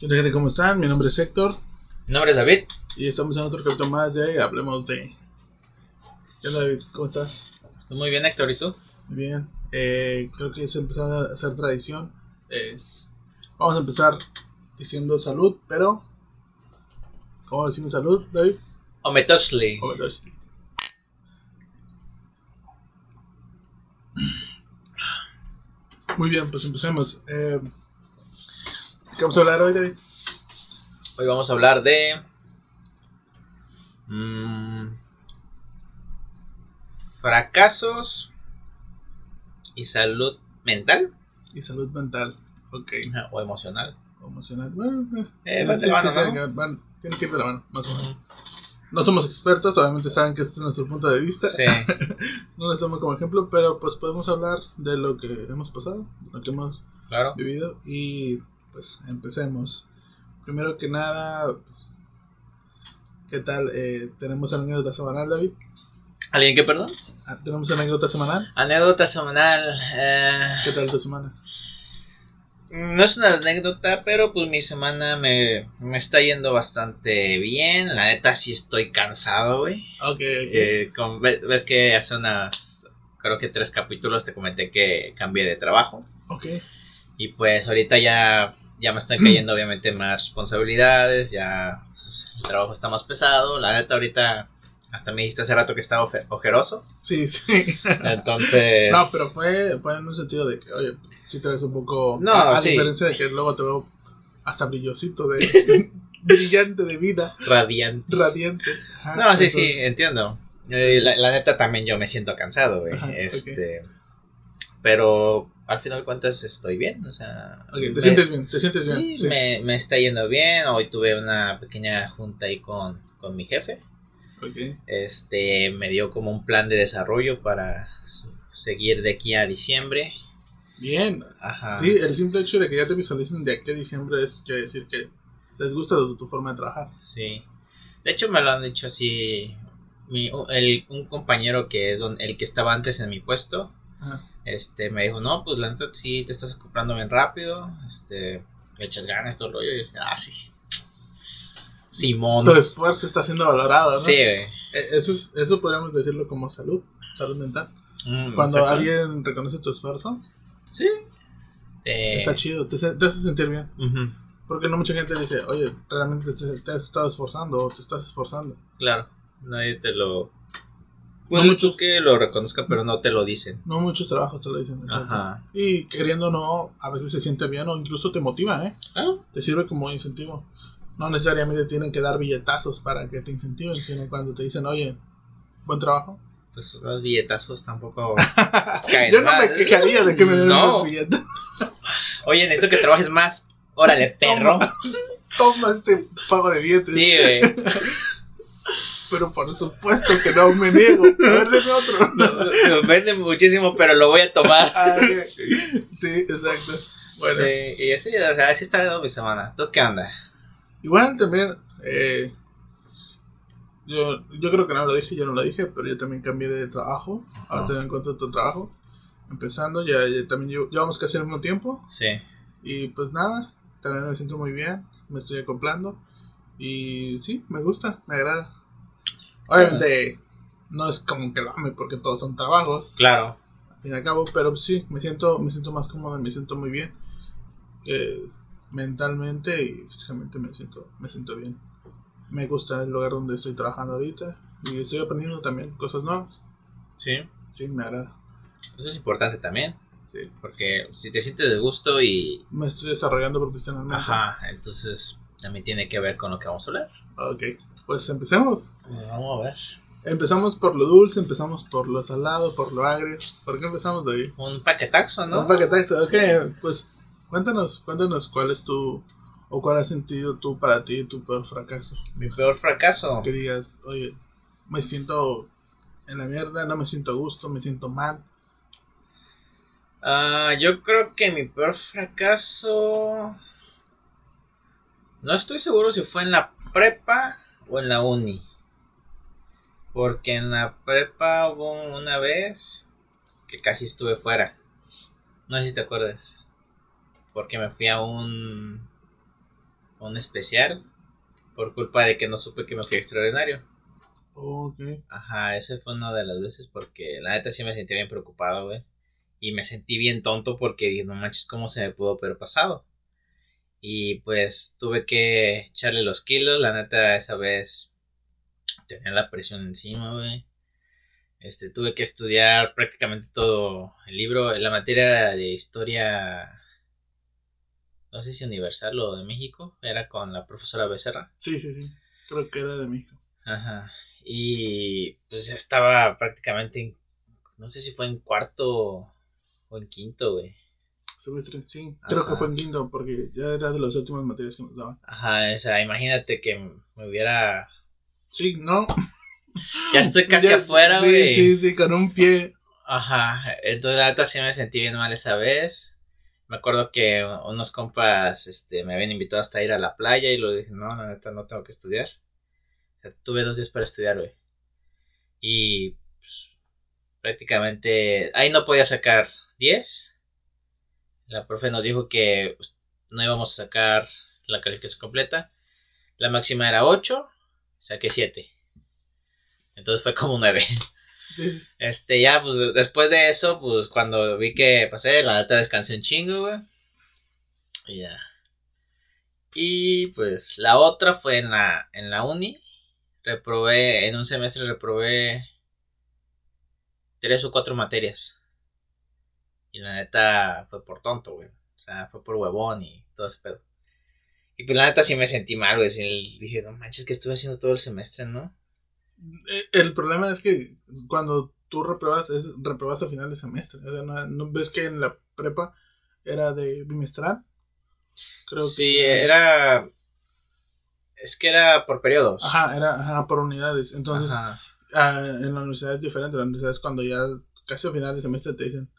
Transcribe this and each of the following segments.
¿Qué tal, gente? ¿Cómo están? Mi nombre es Héctor Mi nombre es David. y estamos en otro capítulo más de Hablemos de. ¿Qué onda, David? ¿Cómo estás? Estoy muy bien, Héctor, ¿y tú? Muy bien. Eh, creo que se empezó a hacer tradición. Eh, vamos a empezar diciendo salud, pero. ¿Cómo decimos salud, David? Ometoshli. Dios. Muy bien, pues empecemos. Eh, ¿Qué vamos a hablar hoy, David? Hoy vamos a hablar de. mm, fracasos y salud mental Y salud mental. Ok. O emocional. O emocional. Bueno, eh, van de sí, mano, sí, ¿no? tienen que- van- tienen que ir de la mano, más o menos. No somos expertos, obviamente saben que este es nuestro punto de vista. Sí, No lo hacemos como ejemplo, pero pues podemos hablar de lo que hemos pasado, lo que hemos claro. vivido y pues empecemos. Primero que nada, pues, ¿qué tal? Eh, tenemos anécdota semanal, David. ¿Alguien que perdón? Ah, Tenemos anécdota semanal. Anécdota semanal. eh, ¿Qué tal tu semana? No es una anécdota, pero pues mi semana me, me está yendo bastante bien. La neta sí estoy cansado, güey. Ok, ok. Eh, como ve- ves que hace unas, creo que tres capítulos te comenté que cambié de trabajo. ok. Y pues ahorita ya, ya me están cayendo obviamente más responsabilidades, ya pues, el trabajo está más pesado. La neta ahorita, hasta me dijiste hace rato que estaba oje- ojeroso. Sí, sí. Entonces... No, pero fue, fue en un sentido de que, oye, si te ves un poco. No, a, a sí. diferencia de que luego te veo hasta brillosito, de brillante de vida, Radiante. radiante. Ajá, No, sí, sí, entiendo. Eh, la, la neta también yo me siento cansado, güey. Ajá. Este... Pero al final de cuentas estoy bien, o sea... Te me- sientes bien, te sientes Sí, bien. Sí. Me, me está yendo bien. Hoy tuve una pequeña junta ahí con, con mi jefe. Ok. Este me dio como un plan de desarrollo para seguir de aquí a diciembre. Bien. Ajá. Sí, el simple hecho de que ya te visualicen de aquí a diciembre es quiere decir que les gusta tu, tu forma de trabajar. Sí. De hecho me lo han dicho así. Mi, el, un compañero que es don- el que estaba antes en mi puesto. Ajá. Este me dijo, no, pues la neta sí te estás acoplando bien rápido. Este, le echas ganas todo el rollo. Y yo dije, ah, sí. Simón. Tu esfuerzo está siendo valorado, ¿no? Sí, güey. Eh, Eso, es, eso podríamos decirlo como salud, salud mental. Mm, Cuando alguien reconoce tu esfuerzo, Sí. Eh, está chido, te, hace sentir bien. Porque no mucha gente dice, oye, realmente te, te has estado esforzando o te estás esforzando. Claro, nadie te lo... No Bueno, muchos- mucho que lo reconozca, pero no te lo dicen. No muchos trabajos te lo dicen. Ajá. Y queriendo o no, a veces se siente bien o incluso te motiva, ¿eh? Claro. Te sirve como incentivo. No necesariamente tienen que dar billetazos para que te incentiven, sino cuando te dicen, oye, buen trabajo. Pues los billetazos tampoco caen Yo no mal. me quejaría de que me den No. billetes. Oye, necesito que trabajes más. Órale, perro. Toma este pago de billetes. Sí, güey. Pero por supuesto que no me niego. A ver, deme otro. No, Me ofende muchísimo, pero lo voy a tomar. Ah. Sí, exacto. Bueno, Sí, y así, o sea, así está mi semana. ¿Tú qué onda? igual también, eh, yo, yo creo que no lo dije, yo no lo dije, pero yo también cambié de trabajo. Ahora Ajá. tengo en cuenta otro trabajo. Empezando, ya, ya también llevamos casi al mismo tiempo. Sí. Y pues nada, también me siento muy bien, me estoy acoplando. Y sí, me gusta, me agrada. Obviamente, no es como que lo ame porque todos son trabajos, Claro. al fin y al cabo, pero sí, me siento, me siento más cómodo, me siento muy bien. Eh, mentalmente y físicamente me siento, me siento bien. Me gusta el lugar donde estoy trabajando ahorita y estoy aprendiendo también cosas nuevas. Sí. Sí, me agrada. Eso es importante también. Sí, Porque si te sientes de gusto y. me estoy desarrollando profesionalmente. Ajá, entonces también tiene que ver con lo que vamos a hablar. Ok, pues empecemos. Vamos a ver. Empezamos por lo dulce, empezamos por lo salado, por lo agrio. ¿Por qué empezamos de ahí? Un paquetaxo, ¿no? Un paquetaxo. Ok, pues cuéntanos, cuéntanos cuál es tu, o cuál has sentido tú para ti tu peor fracaso. Mi peor fracaso. Que digas, oye, me siento en la mierda, no me siento a gusto, me siento mal. Ah, yo creo que mi peor fracaso. No estoy seguro si fue en la prepa o en la uni. Porque en la prepa hubo una vez que casi estuve fuera. No sé si te acuerdas. Porque me fui a un un especial por culpa de que no supe que me fui extraordinario. Ok. Ajá, ese fue una de las veces porque la neta sí me sentí bien preocupado, güey. Y me sentí bien tonto porque dije, no manches, ¿cómo se me pudo haber pasado? Y pues tuve que echarle los kilos, la neta esa vez tenía la presión encima, güey. Este, tuve que estudiar prácticamente todo el libro, la materia de historia, no sé si universal o de México, era con la profesora Becerra. Sí, sí, sí. Creo que era de México. Ajá. Y pues ya estaba prácticamente, en, no sé si fue en cuarto o en quinto, güey. Semestre, sí. Creo que fue en quinto porque ya era de las últimas materias que nos daban. Ajá, o sea, imagínate que me hubiera... Sí, ¿no? Ya estoy casi Ya- afuera, sí, güey. Sí, sí, con un pie. Ajá, entonces la neta sí me sentí bien mal esa vez. Me acuerdo que unos compas este, me habían invitado hasta ir a la playa y lo dije, no, la neta no tengo que estudiar. O sea, tuve dos días para estudiar, güey. Y pues, prácticamente ahí no podía sacar 10. La profe nos dijo que pues, no íbamos a sacar la calificación completa. La máxima era 8, saqué 7. Entonces fue como 9. Sí, sí. Este, ya, pues después de eso, pues cuando vi que pasé, la neta descansé un chingo, güey. Y ya. Y pues la otra fue en la, en la uni. Reprobé, en un semestre reprobé tres o cuatro materias. Y la neta fue por tonto, güey. O sea, fue por huevón y todo ese pedo. Y pues la neta sí me sentí mal, güey. Sí, dije, no manches, que estuve haciendo todo el semestre, ¿no? Eh, El problema es que cuando tú repruebas, es repruebas a final de semestre. O sea, no, no- ves que en la prepa era de bimestral. Creo sí, que era. Es que era por periodos. Ajá, era ajá, por unidades. Entonces, Ajá. ah, en la universidad es diferente. En la universidad es cuando ya casi a final de semestre te dicen,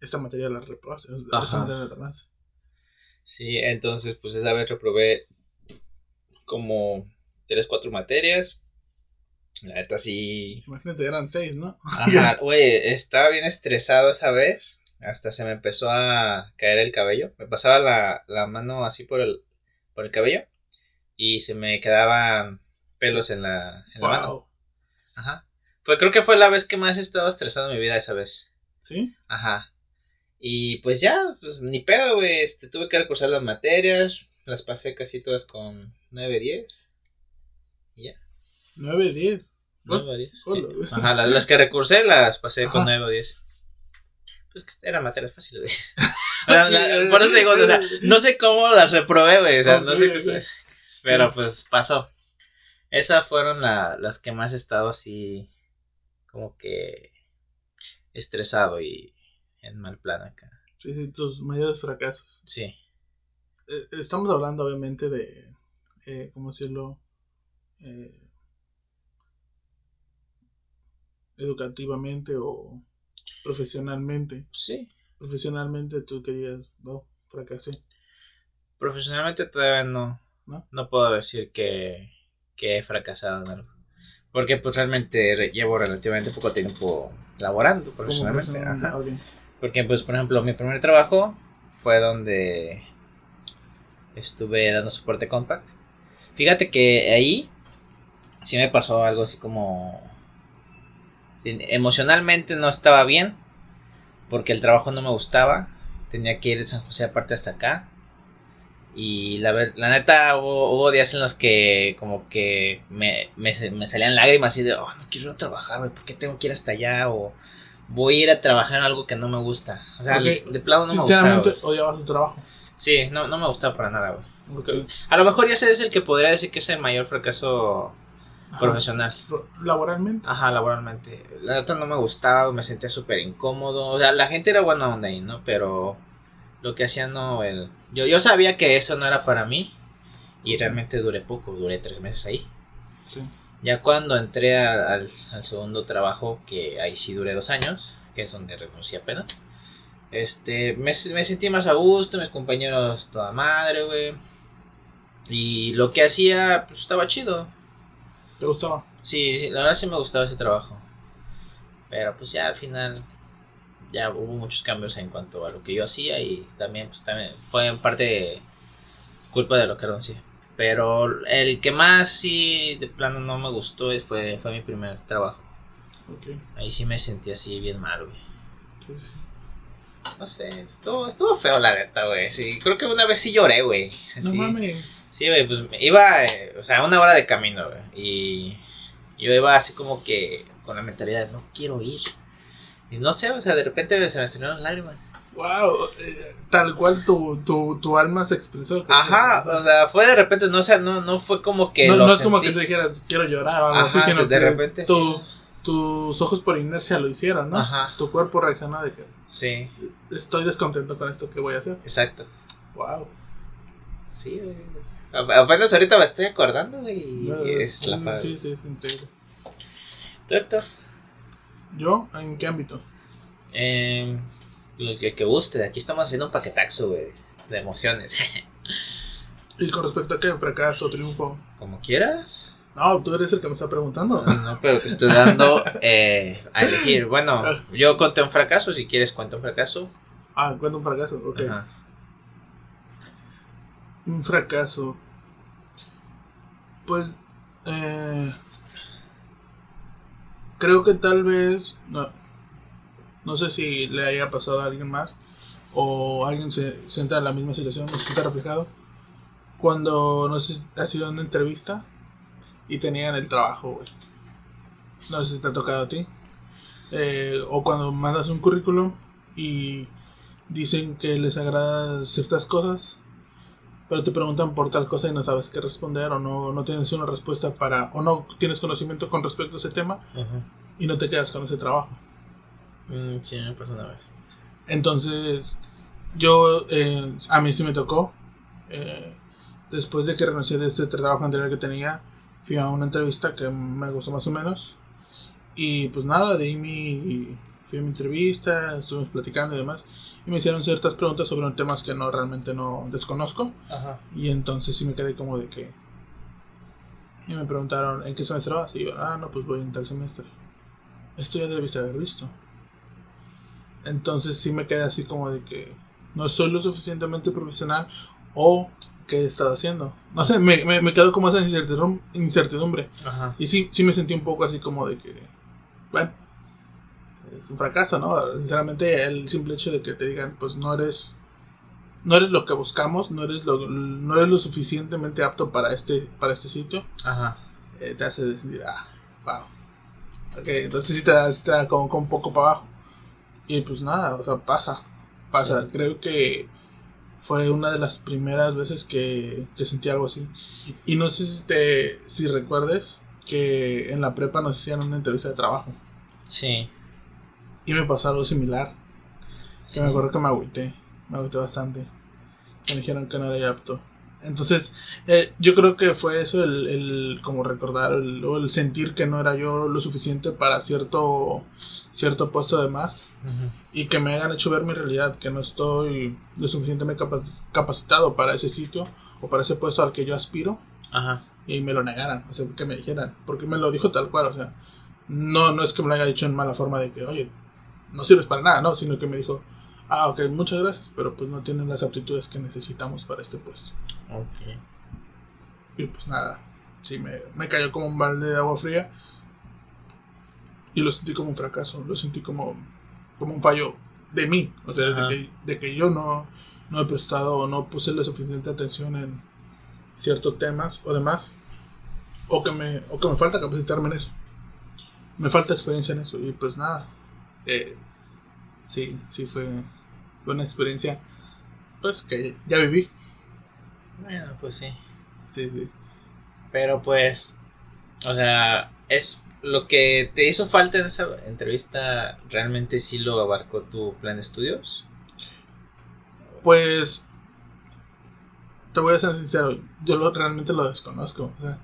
esta materia la reprobaste, esta materia la. Sí, entonces, pues esa vez reprobé como tres, cuatro materias. La neta sí. Imagínate, eran seis, ¿no? Ajá, güey, estaba bien estresado esa vez. Hasta se me empezó a caer el cabello. Me pasaba la, la mano así por el, por el cabello. Y se me quedaban pelos en la, en la mano. Wow. Ajá. Fue, creo que fue la vez que más he estado estresado en mi vida esa vez. ¿Sí? Ajá. Y pues ya, pues ni pedo, güey. Este, tuve que recursar las materias. Las pasé casi todas con 9, 10. Y ya. 9, 10. What? 9 10. Hola, Sí. ¿ves? Ajá, las, las que recursé las pasé con Ajá. 9 o 10. Pues que eran materias fáciles, güey. O sea, la- por eso digo, o sea, no sé cómo las reprobé, güey. O sea, no sé qué ok. Pero pues pasó. Esas fueron la- las que más he estado así, como que estresado y en mal plan acá. Sí, sí, tus mayores fracasos. Sí. Eh, estamos hablando, obviamente, de. Eh, ¿Cómo decirlo? Eh, educativamente o profesionalmente. Sí. Profesionalmente tú querías, no, fracasé. Profesionalmente todavía no. ¿No? No puedo decir que, que he fracasado en algo. Porque pues realmente re- llevo relativamente poco tiempo laborando profesionalmente. Ajá. Porque pues por ejemplo mi primer trabajo fue donde estuve dando soporte Compact. Fíjate que ahí sí me pasó algo así como... emocionalmente no estaba bien porque el trabajo no me gustaba. Tenía que ir de San José aparte hasta acá. Y la, la neta hubo, hubo días en los que como que me, me, salían lágrimas y de, oh, no quiero trabajar, güey, ¿por qué tengo que ir hasta allá? Voy a ir a trabajar en algo que no me gusta. O sea, de, de plano no me gustaba. Sinceramente, güey. odiabas tu trabajo. Sí, no, no me gustaba para nada, güey. A lo mejor ya ese es el que podría decir que es el mayor fracaso ajá, profesional. pro- Laboralmente. Ajá, laboralmente. La neta no me gustaba, me sentía súper incómodo. O sea, la gente era buena onda ahí, ¿no? Pero lo que hacían no... El... Yo, yo sabía que eso no era para mí. Y realmente duré poco, duré tres meses ahí. Sí. Ya cuando entré a- al, al segundo trabajo, que ahí sí duré dos años, que es donde renuncié apenas. Este, me, me sentí más a gusto, mis compañeros toda madre, güey. Y lo que hacía, pues estaba chido. ¿Te gustaba? Sí, sí, la verdad sí me gustaba ese trabajo. Pero pues ya al final ya hubo muchos cambios en cuanto a lo que yo hacía y también pues también fue en parte culpa de lo que renuncié. Pero el que más sí de plano no me gustó fue, fue mi primer trabajo. Ahí sí me sentí así bien mal, güey. No sé, estuvo, estuvo feo la neta, güey. Sí, creo que una vez sí lloré, güey. No Sí. mames. Sí, güey, pues iba, eh, o sea, una hora de camino, güey. Y yo iba así como que con la mentalidad de no quiero ir. Y no sé, o sea, de repente se me estrenaron lágrimas. Wow. eh, tal cual tu, tu, tu alma se expresó. Ajá, o sea, fue de repente, no, o sea, no, no fue como que. no, lo no es como que tú dijeras, quiero llorar o algo Ajá, así, sino de que repente tu- sí. tus ojos por inercia lo hicieron, ¿no? Ajá. Tu cuerpo reaccionó de que Sí, estoy descontento con esto que voy a hacer. exacto. Wow. Sí, güey. A- Apenas ahorita me estoy acordando, güey. y es la padre. Sí, sí, es increíble. ¿Tú, Héctor? ¿Yo? ¿En qué ámbito? Eh, lo que, que guste, aquí estamos haciendo un paquetaxo, güey, de emociones. Y con respecto a qué, fracaso, triunfo. Como quieras. No, tú eres el que me está preguntando. No, pero te estoy dando eh, a elegir. Bueno, yo conté un fracaso, si quieres cuenta un fracaso. Ah, cuenta un fracaso, ok. Ajá. Un fracaso. Pues, eh, creo que tal vez, no, no sé si le haya pasado a alguien más o alguien se sienta en la misma situación, se sienta reflejado. Cuando, no sé si ha sido una entrevista y tenían el trabajo, güey. No sé si te ha tocado a ti. Eh, o cuando mandas un currículum y dicen que les agrada ciertas cosas, pero te preguntan por tal cosa y no sabes qué responder o no, no tienes una respuesta para o no tienes conocimiento con respecto a ese tema Ajá. y no te quedas con ese trabajo. Mm, sí, me pasó una vez. Entonces, yo, eh, a mí sí me tocó. eh, después de que renuncié de este trabajo anterior que tenía, fui a una entrevista que me gustó más o menos. Y pues nada, de ahí mi, fui a mi entrevista, estuvimos platicando y demás. Y me hicieron ciertas preguntas sobre temas que no realmente no desconozco. Ajá. Y entonces sí me quedé como de que. Y me preguntaron, ¿en qué semestre vas? Y yo, ah, no, pues voy en tal semestre. Esto ya debiste haber visto. Entonces sí me quedé así como de que no soy lo suficientemente profesional o qué he estado haciendo. No sé, me, me, me quedo como esa incertidumbre, incertidumbre. Ajá. Y sí, sí me sentí un poco así como de que, bueno, es un fracaso, ¿no? Sinceramente, el simple hecho de que te digan, pues no eres, no eres lo que buscamos, no eres lo, no eres lo suficientemente apto para este, para este sitio, Ajá. eh, te hace decidir, ah, wow. Ok, entonces sí te te da como, como un poco para abajo. Y pues nada, o sea, pasa, pasa. Sí. Creo que fue una de las primeras veces que, que sentí algo así. Y no sé si te si recuerdes que en la prepa nos hacían una entrevista de trabajo. Sí. Y me pasó algo similar. Que sí. me acuerdo que me agüité. Me agüité bastante. Me dijeron que no era apto. Entonces, eh, yo creo que fue eso el, el como recordar el, o el sentir que no era yo lo suficiente para cierto cierto puesto de más Ujú. y que me hayan hecho ver mi realidad, que no estoy lo suficientemente capa- capacitado para ese sitio o para ese puesto al que yo aspiro Ajá. y me lo negaran, o sea, que me dijeran, porque me lo dijo tal cual, o sea, no, no es que me lo haya dicho en mala forma de que, oye, no sirves para nada, no, sino que me dijo, ah, ok, muchas gracias, pero pues no tienen las aptitudes que necesitamos para este puesto. Ok. Y pues nada, sí, me, me cayó como un balde de agua fría. Y lo sentí como un fracaso, lo sentí como, como un fallo de mí, o sea, de que, de que yo no, no he prestado o no puse la suficiente atención en ciertos temas o demás, o que me, o que me falta capacitarme en eso, me falta experiencia en eso. Y pues nada, eh, sí, sí fue, fue una experiencia pues que ya viví, Bueno, pues sí. sí, sí. Pero pues, o sea, es lo que te hizo falta en esa entrevista, ¿realmente sí lo abarcó tu plan de estudios? Pues te voy a ser sincero, yo lo, realmente lo desconozco. O sea,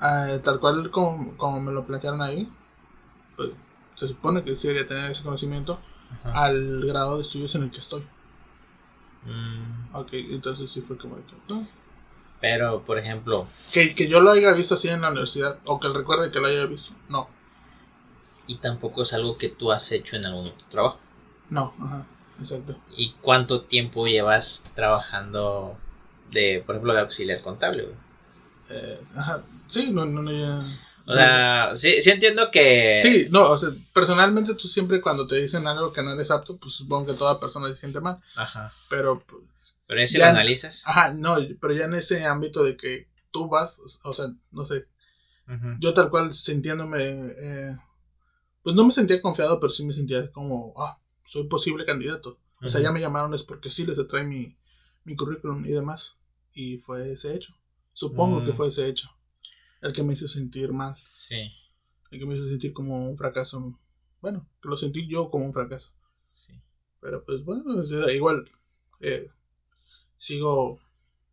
ah, tal cual como, como me lo plantearon ahí, pues se supone que sí debería tener ese conocimiento Ajá. al grado de estudios en el que estoy. Mm, Ok, entonces sí fue como de que, no. pero, por ejemplo, que, que yo lo haya visto así en la universidad o que recuerde que lo haya visto. No, y tampoco es algo que tú has hecho en algún otro trabajo. no, ajá, exacto. ¿Y cuánto tiempo llevas trabajando de, por ejemplo, de auxiliar contable? güey? Eh, ajá, sí, no, no, no, ya. O sea, sí, sí entiendo que... Sí, no, o sea, personalmente tú siempre cuando te dicen algo que no eres apto, pues supongo que toda persona se siente mal. Ajá. Pero, pues, Pero ya si lo analizas. ajá, no, pero ya en ese ámbito de que tú vas, o sea, no sé, yo tal cual sintiéndome, eh, pues no me sentía confiado, pero sí me sentía como, ah, soy posible candidato. O sea, ya me llamaron es porque sí les atrae mi, mi currículum y demás. Y fue ese hecho. Supongo Mm. que fue ese hecho. El que me hizo sentir mal. Sí, El que me hizo sentir como un fracaso. Bueno, que lo sentí yo como un fracaso. sí. Pero pues bueno, igual eh, sigo,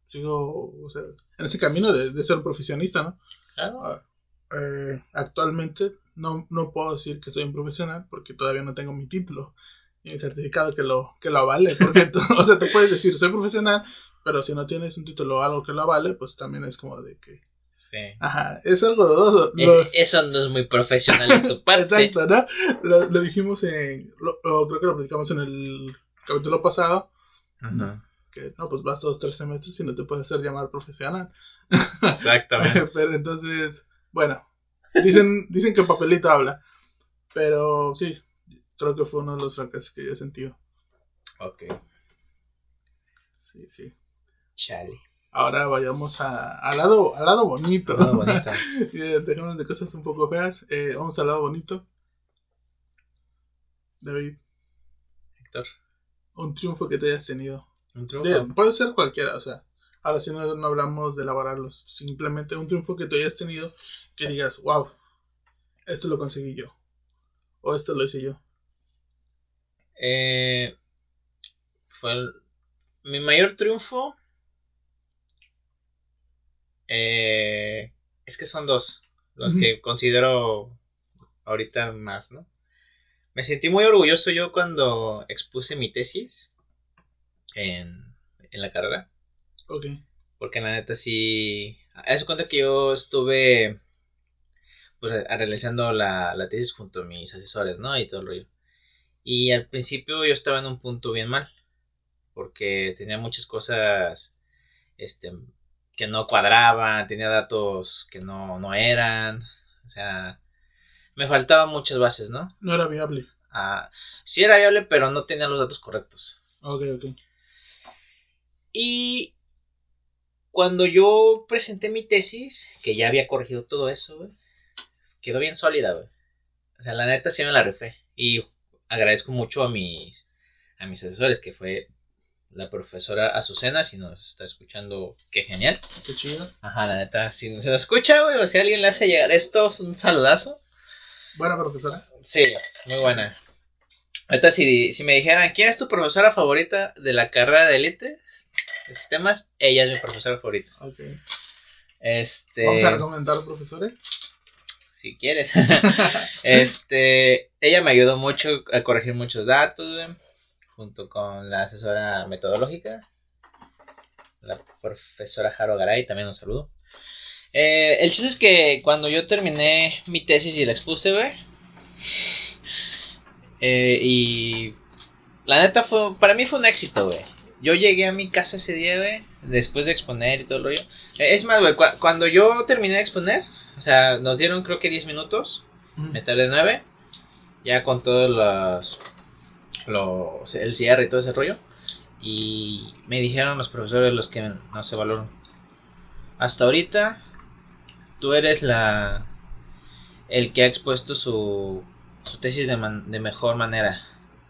sigo, o sea, en ese camino de, de ser profesionista, ¿no? Claro. Eh, actualmente no, no puedo decir que soy un profesional porque todavía no tengo mi título y mi certificado que lo, que lo avale. Porque, tú- o sea, tú puedes decir soy profesional, pero si no tienes un título o algo que lo avale, pues también es como de que, Sí. ajá, es algo dudoso. Es- eso no es muy profesional de tu parte. Exacto, ¿no? Lo, lo dijimos en, lo, creo que lo platicamos en el capítulo pasado, Ujú. que no, pues vas dos, tres semestres y no te puedes hacer llamar profesional. Exactamente. pero entonces, bueno, dicen, dicen que papelito habla, pero sí, creo que fue uno de los fracasos que yo he sentido. ok. Sí, sí. Chale. Ahora vayamos a- al lado, al lado bonito. Eh, Dejemos de cosas un poco feas. eh, vamos al lado bonito. David, Héctor. un triunfo que te hayas tenido. Un De- triunfo. puede ser cualquiera, o sea, ahora sí no, no hablamos de elaborarlos, simplemente un triunfo que tú hayas tenido que digas, wow, esto lo conseguí yo, o esto lo hice yo. Eh, fue el- mi mayor triunfo. Eh, es que son dos. Los que considero ahorita más, ¿no? Me sentí muy orgulloso yo cuando expuse mi tesis en, en la carrera. Ok, Porque la neta sí. Haz cuenta que yo estuve pues realizando la, la tesis junto a mis asesores, ¿no? Y todo el rollo. Y al principio yo estaba en un punto bien mal. Porque tenía muchas cosas este que no cuadraban, tenía datos que no, no eran. O sea, me faltaban muchas bases, ¿no? no era viable. Ah, sí era viable, pero no tenía los datos correctos. Ok, ok. Y cuando yo presenté mi tesis, que ya había corregido todo eso, güey, quedó bien sólida, güey. O sea, la neta sí me la rifé. Y agradezco mucho a mis, a mis asesores, que fue la profesora Azucena, si nos está escuchando, qué genial. Qué chido. Ajá, la neta, si se nos escucha, güey, o si alguien le hace llegar esto, es un saludazo. Buena profesora. Sí, muy buena. Ahorita si, si me dijeran, ¿quién es tu profesora favorita de la carrera de élite de sistemas? Ella es mi profesora favorita. Ok. Este, Vamos a recomendar profesores. si quieres. este, ella me ayudó mucho a corregir muchos datos, güey, junto con la asesora metodológica, la profesora Jaro Garay, también un saludo. Eh, el chiste es que cuando yo terminé mi tesis y la expuse, güey, eh, y la neta fue, para mí fue un éxito, güey. Yo llegué a mi casa ese día, güey, después de exponer y todo el rollo. Eh, es más, güey, cua- cuando yo terminé de exponer, o sea, nos dieron creo que 10 minutos, me tardé 9, ya con todos los, los, el cierre y todo ese rollo. Y me dijeron los profesores los que no se valoran. Hasta ahorita, tú eres la el que ha expuesto su, su tesis de, man- de mejor manera.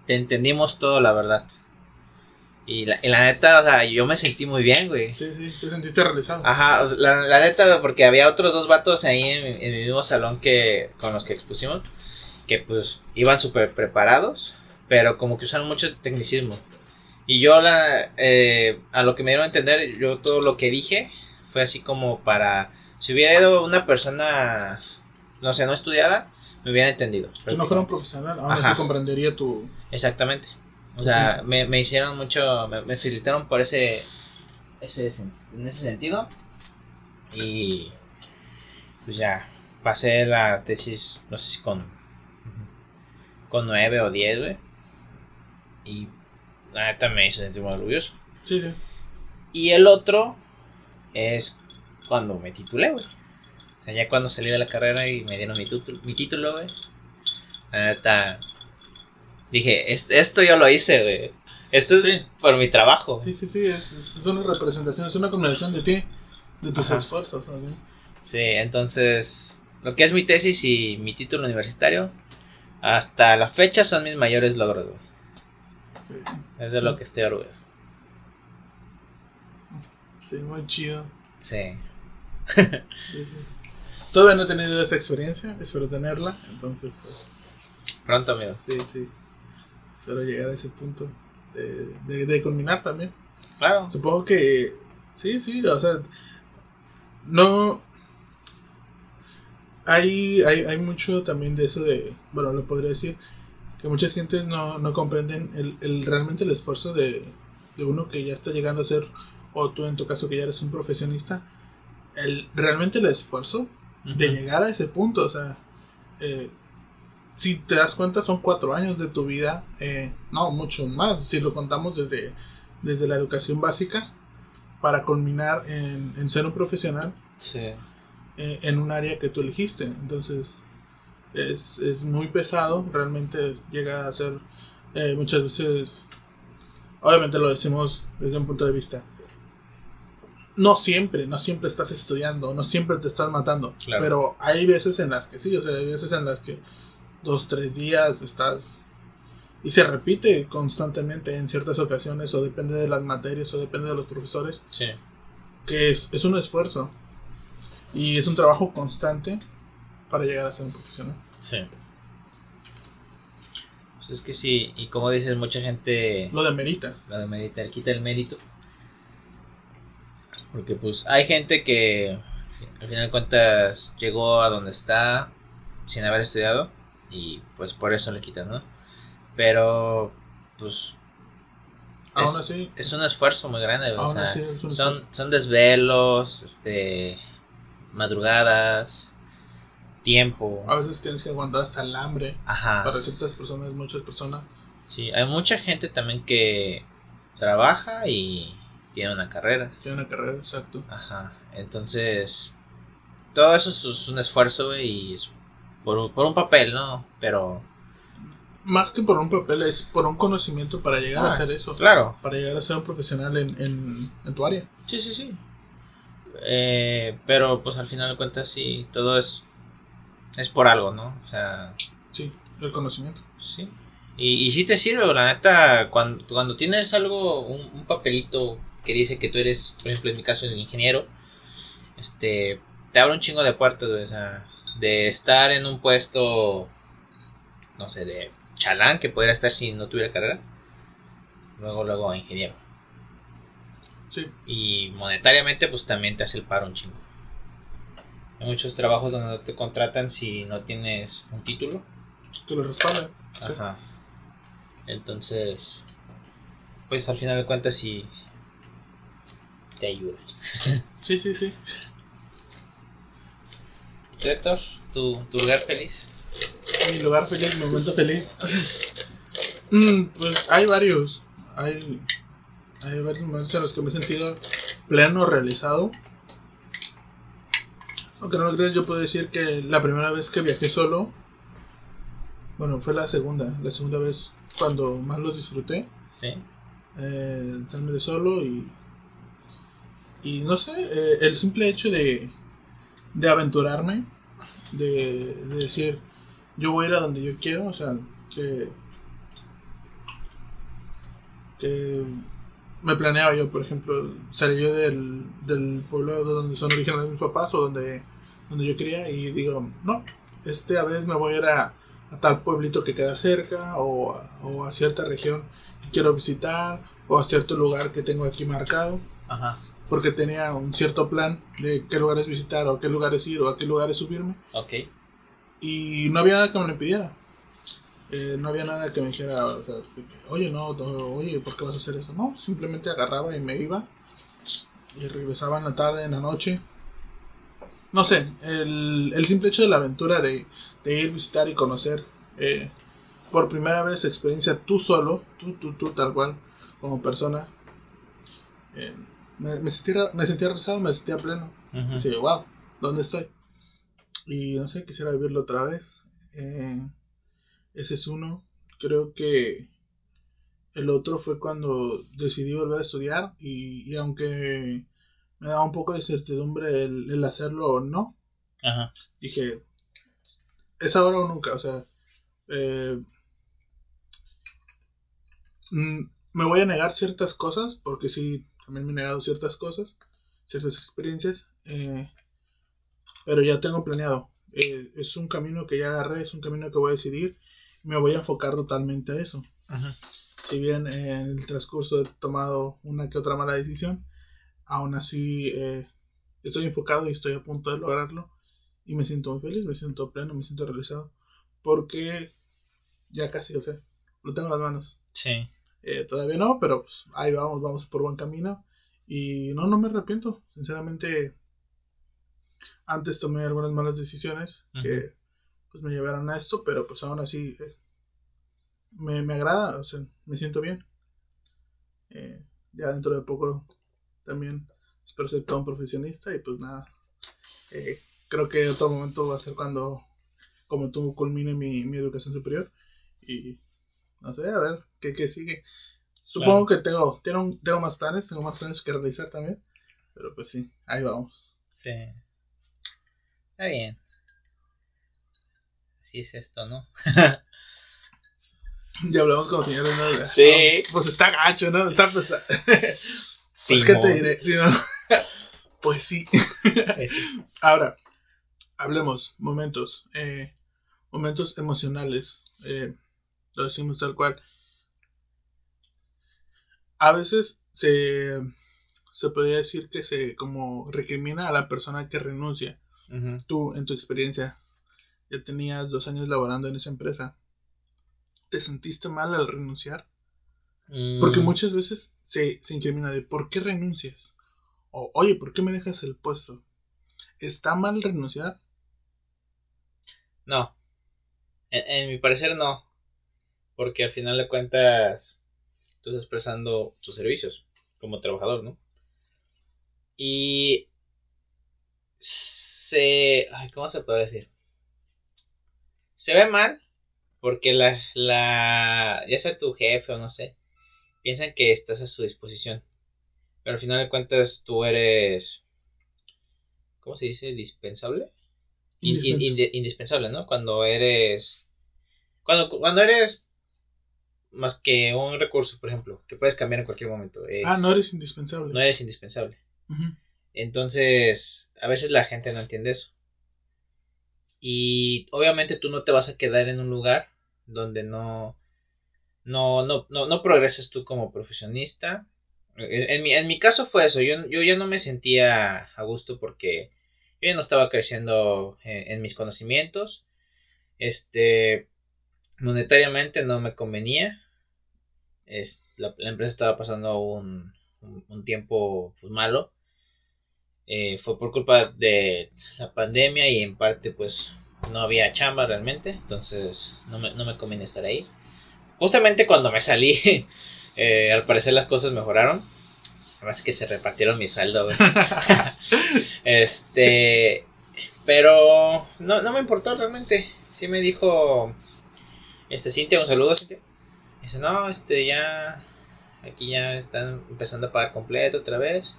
Te entendimos todo, la verdad. Y la, y la neta, o sea, yo me sentí muy bien, güey. Sí, sí, te sentiste realizado. Ajá, la, la neta, güey, porque había otros dos vatos ahí en, en el mismo salón que con los que expusimos, que pues iban súper preparados, pero como que usaron mucho tecnicismo. Y yo, la, eh, a lo que me dieron a entender, yo todo lo que dije fue así como para, si hubiera ido una persona, no sé, no estudiada, me hubiera entendido. Si no fuera un profesional, aún así comprendería tu... Exactamente. O sea, me, me hicieron mucho, me, me felicitaron por ese, ese, en ese sentido. Y pues ya, pasé la tesis, no sé si con, con 9 o 10, güey. Y la neta me hizo sentir muy orgulloso. Sí, sí. Y el otro es cuando me titulé, güey. O sea, ya cuando salí de la carrera y me dieron mi, título, mi título, güey. La neta. Dije, esto yo lo hice, güey. Esto es por mi trabajo. Sí, sí, sí. Es, es, una representación, es una combinación de ti, de tus esfuerzos. ¿no? Sí, entonces. Lo que es mi tesis y mi título universitario, hasta la fecha son mis mayores logros, güey. Es de lo que estoy orgulloso. Sí, muy chido. Sí. Todavía no he tenido esa experiencia, espero tenerla, entonces pues... Pronto, amigo. Sí, sí. Espero llegar a ese punto de, de, culminar también. Claro. Supongo que... Sí, sí, o sea... No... Hay, hay, hay mucho también de eso de... Bueno, lo podría decir que muchas gentes no, no comprenden el, el, realmente el esfuerzo de, de uno que ya está llegando a ser o tú en tu caso que ya eres un profesionista, el, realmente el esfuerzo de llegar a ese punto, o sea, eh, si te das cuenta son cuatro años de tu vida, eh, no, mucho más, si lo contamos desde, desde la educación básica, para culminar en, ser un profesional eh, en un área que tú elegiste. Entonces, es, es muy pesado, realmente llega a ser muchas veces, obviamente lo decimos desde un punto de vista no siempre, no siempre estás estudiando, no siempre te estás matando. Pero hay veces en las que sí, o sea, hay veces en las que dos, tres días estás... Y se repite constantemente en ciertas ocasiones, o depende de las materias, o depende de los profesores. Sí. Que es, es un esfuerzo. Y es un trabajo constante para llegar a ser un profesional. Sí. Pues es que sí, y como dices, mucha gente... Lo demerita. Lo demerita, quita el mérito. Porque pues hay gente que al final de cuentas llegó a donde está sin haber estudiado y pues por eso le quitan, ¿no? Pero pues es, así, es un esfuerzo muy grande, son, son desvelos, este madrugadas, tiempo. A veces tienes que aguantar hasta el hambre. Ajá. Para ciertas personas, muchas personas. Sí, hay mucha gente también que trabaja y tiene una carrera. Tiene una carrera, exacto. Ajá. Entonces, todo eso es, un esfuerzo y es por, un papel, ¿no? Pero... Más que por un papel, es por un conocimiento para llegar a ah, hacer eso. Claro. Para llegar a ser un profesional en, en, tu área. Sí, sí, sí. Eh, pero pues al final de cuentas sí, todo es, es por algo, ¿no? O sea... Sí, el conocimiento. Sí. Y, y sí te sirve, la neta, cuando, cuando tienes algo, un papelito que dice que tú eres, por ejemplo, en mi caso, el ingeniero, este, te abre un chingo de puertas, o sea, de estar en un puesto, no sé, de chalán, que podría estar si no tuviera carrera, luego, luego ingeniero. Sí. Y monetariamente, pues también te hace el paro un chingo. Hay muchos trabajos donde no te contratan si no tienes un título. Te lo respaldan. Ajá. Entonces, pues al final de cuentas, si, ayuda. sí, sí, sí. Héctor, ¿tu, lugar feliz? Mi lugar feliz, mi momento feliz. Mm, pues hay varios. Hay, hay varios momentos en los que me he sentido pleno, realizado. Aunque no lo creas, yo puedo decir que la primera vez que viajé solo, bueno, fue la segunda, la segunda vez cuando más lo disfruté. Sí. Eh, de solo y y no sé, eh, el simple hecho de, de aventurarme, de, decir, yo voy a ir a donde yo quiero, o sea, que, que me planeaba yo, por ejemplo, salí yo del, del pueblo de donde son originales mis papás o donde, donde yo quería y digo, no, este a veces me voy a ir a, tal pueblito que queda cerca o, o, a cierta región que quiero visitar o a cierto lugar que tengo aquí marcado. Ajá porque tenía un cierto plan de qué lugares visitar o qué lugares ir o a qué lugares subirme. Ok. Y no había nada que me lo impidiera. Eh, no había nada que me dijera, oye, no, oye, ¿por qué vas a hacer eso? No, simplemente agarraba y me iba. Y regresaba en la tarde, en la noche. No sé, el, el simple hecho de la aventura de, de ir, visitar y conocer eh, por primera vez experiencia tú solo, tú, tú, tú, tal cual, como persona. Eh, me, me, sentí, me sentía realizado, me sentía pleno. Así de, wow, ¿dónde estoy? Y no sé, quisiera vivirlo otra vez. Eh, ese es uno. Creo que el otro fue cuando decidí volver a estudiar y, y aunque me daba un poco de certidumbre el, el hacerlo o no, Ajá. dije, es ahora o nunca, o sea, eh, mm, me voy a negar ciertas cosas, porque sí, también me he negado ciertas cosas, ciertas experiencias, eh, pero ya tengo planeado. Eh, es un camino que ya agarré, es un camino que voy a decidir, me voy a enfocar totalmente a eso. Ajá. Si bien en el transcurso he tomado una que otra mala decisión, aún así eh, estoy enfocado y estoy a punto de lograrlo. Y me siento muy feliz, me siento pleno, me siento realizado. Porque ya casi, o sea, lo tengo en las manos. Sí. Eh, todavía no, pero pues, ahí vamos, vamos por buen camino. Y no, no me arrepiento. Sinceramente, antes tomé algunas malas decisiones que pues me llevaron a esto, pero pues aún así eh, me, me agrada, o sea, me siento bien. Eh, ya dentro de poco también espero ser todo un profesionista y pues nada. eh, creo que otro momento va a ser cuando, como tú, culmine mi, mi educación superior y no sé, a ver, ¿qué, qué sigue? Supongo que tengo, tengo, tengo más planes, tengo más planes que realizar también, pero pues sí, ahí vamos. Sí. Está bien. Así es esto, ¿no? Ya hablamos como señores, ¿no? Sí. Vamos, Pues está gacho, ¿no? Está pesado. Pues, ¿qué te diré? ¿no? Pues sí. Pues. Ahora, hablemos, momentos, eh, momentos emocionales, eh, lo decimos tal cual. A veces se, se podría decir que se como recrimina a la persona que renuncia. Tú, en tu experiencia, ya tenías dos años laborando en esa empresa. ¿Te sentiste mal al renunciar? Porque Mm, muchas veces se, se incrimina de ¿por qué renuncias? O oye, ¿por qué me dejas el puesto? ¿Está mal renunciar? No. En, en mi parecer no. Porque al final de cuentas tú estás prestando tus servicios como trabajador, ¿no? Y se... ay, ¿Cómo se puede decir? Se ve mal porque la, la... ya sea tu jefe o no sé, piensan que estás a su disposición. Pero al final de cuentas tú eres... ¿Cómo se dice? ¿Dispensable? In- in- Indispensable. indispensable, ¿no? Cuando eres. Cuando, cuando eres más que un recurso, por ejemplo, que puedes cambiar en cualquier momento. eh, Ah, no eres indispensable. no eres indispensable. Entonces, a veces la gente no entiende eso. Y obviamente tú no te vas a quedar en un lugar donde no. No, no, no, no progresas tú como profesionista. En, mi, en mi caso fue eso. Yo, yo ya no me sentía a gusto porque yo ya no estaba creciendo en, en mis conocimientos. Este. Monetariamente no me convenía. Es, la, la empresa estaba pasando un, un, un tiempo pues, malo. Eh, fue por culpa de la pandemia y en parte pues no había chamba realmente. Entonces no me, no me conviene estar ahí. Justamente cuando me salí, eh, al parecer las cosas mejoraron. Además que se repartieron mi sueldo, güey. Este, pero no, no me importó realmente. Sí me dijo, este, Cintia, un saludo, Cintia. Dice, no, este, ya, aquí ya están empezando a pagar completo otra vez.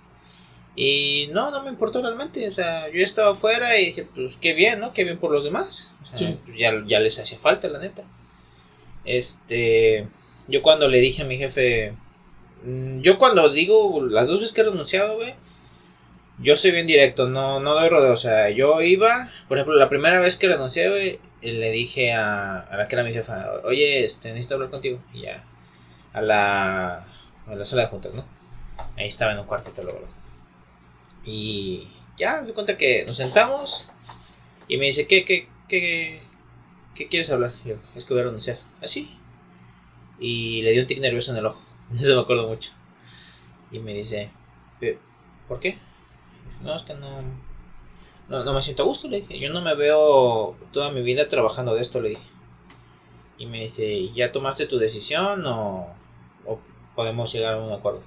Y no, no me importó realmente. O sea, yo estaba afuera y dije, pues qué bien, ¿no? Qué bien por los demás. O sea, Sí. pues, ya, ya les hacía falta, la neta. Este, yo cuando le dije a mi jefe, mm, yo cuando os digo, las dos veces que he renunciado, güey, yo soy bien directo, no, no doy rodeo. O sea, yo iba, por ejemplo, la primera vez que renuncié, güey, le dije a, a la que era mi jefa, oye, este, necesito hablar contigo. Y ya, a la, a la sala de juntas, ¿no? Ahí estaba en un cuartito luego. Y ya, me cuenta que nos sentamos y me dice, ¿qué, qué, qué, qué quieres hablar? Yo, es que voy a renunciar. Así. Y le dio un tic nervioso en el ojo. Eso me acuerdo mucho. Y me dice, "¿Pe- ¿por qué? No, es que no, no, me siento a gusto, le dije. Yo no me veo toda mi vida trabajando de esto, le dije. Y me dice, ¿ya tomaste tu decisión o, o podemos llegar a un acuerdo?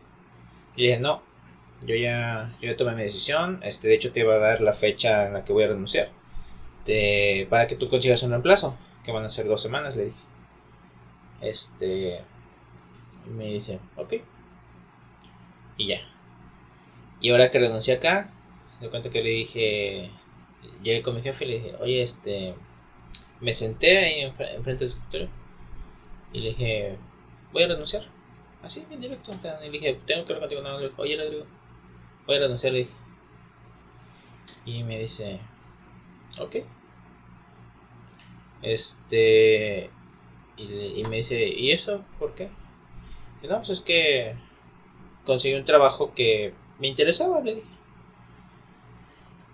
Y le dije, no, yo ya, yo ya tomé mi decisión, este, de hecho te iba a dar la fecha en la que voy a renunciar, de, para que tú consigas un reemplazo, que van a ser dos semanas, le dije. Este, me dice, ok, y ya. Y ahora que renuncié acá, de cuenta que le dije, llegué con mi jefe y le dije, oye, este, me senté ahí enfrente del escritorio y le dije, voy a renunciar. Así, en directo. Y le dije, tengo que hablar contigo. No, le dije, oye, Rodrigo, voy a renunciar. Le dije. Y me dice, ok. Este. Y, me dice, ¿y eso? ¿Por qué? Y no, pues es que conseguí un trabajo que me interesaba, le dije.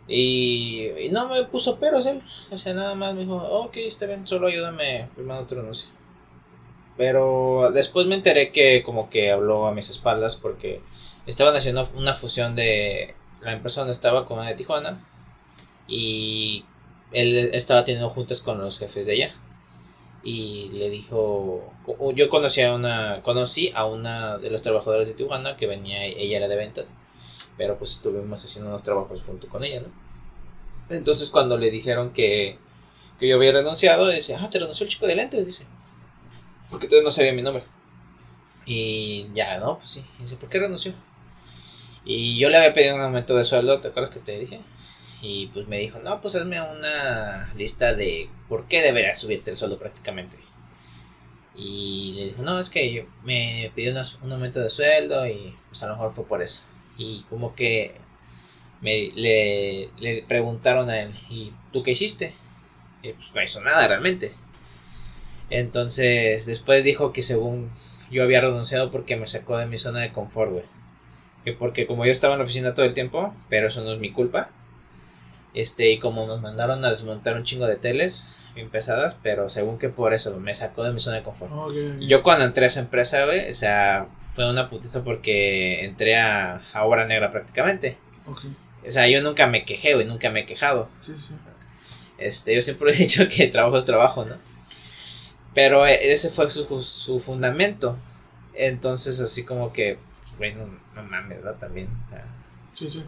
Y, y, no me puso peros él. O sea, nada más me dijo, ok, está bien, solo ayúdame firmando tu renuncio. Pero después me enteré que como que habló a mis espaldas porque estaban haciendo una fusión de la empresa donde estaba con la de Tijuana y él estaba teniendo juntas con los jefes de allá y le dijo yo conocí a una conocí a una de los trabajadores de Tijuana que venía ella era de ventas pero pues estuvimos haciendo unos trabajos junto con ella no entonces cuando le dijeron que que yo había renunciado dice ah te renunció el chico de lentes dice porque todavía no sabía mi nombre. Y ya, ¿no? Pues sí. Dice, ¿por qué renunció? Y yo le había pedido un aumento de sueldo, ¿te acuerdas que te dije? Y pues me dijo, no, pues hazme una lista de por qué debería subirte el sueldo prácticamente. Y le dijo, no, es que me pidió un aumento de sueldo y pues a lo mejor fue por eso. Y como que me, le, le preguntaron a él, ¿y tú qué hiciste? Y pues no hizo nada realmente. Entonces, después dijo que según yo había renunciado porque me sacó de mi zona de confort, güey. Que porque como yo estaba en la oficina todo el tiempo, pero eso no es mi culpa. Este, y como nos mandaron a desmontar un chingo de teles bien pesadas, pero según que por eso me sacó de mi zona de confort. Yo cuando entré a esa empresa, güey, o sea, fue una putiza porque entré a, obra negra prácticamente. O sea, yo nunca me quejé, güey, nunca me he quejado. Sí, sí. Este, yo siempre he dicho que trabajo es trabajo, ¿no? Pero eh, ese fue su, su fundamento. Entonces, así como que, bueno, no, mames, ¿verdad? También. O sea, sí, sí.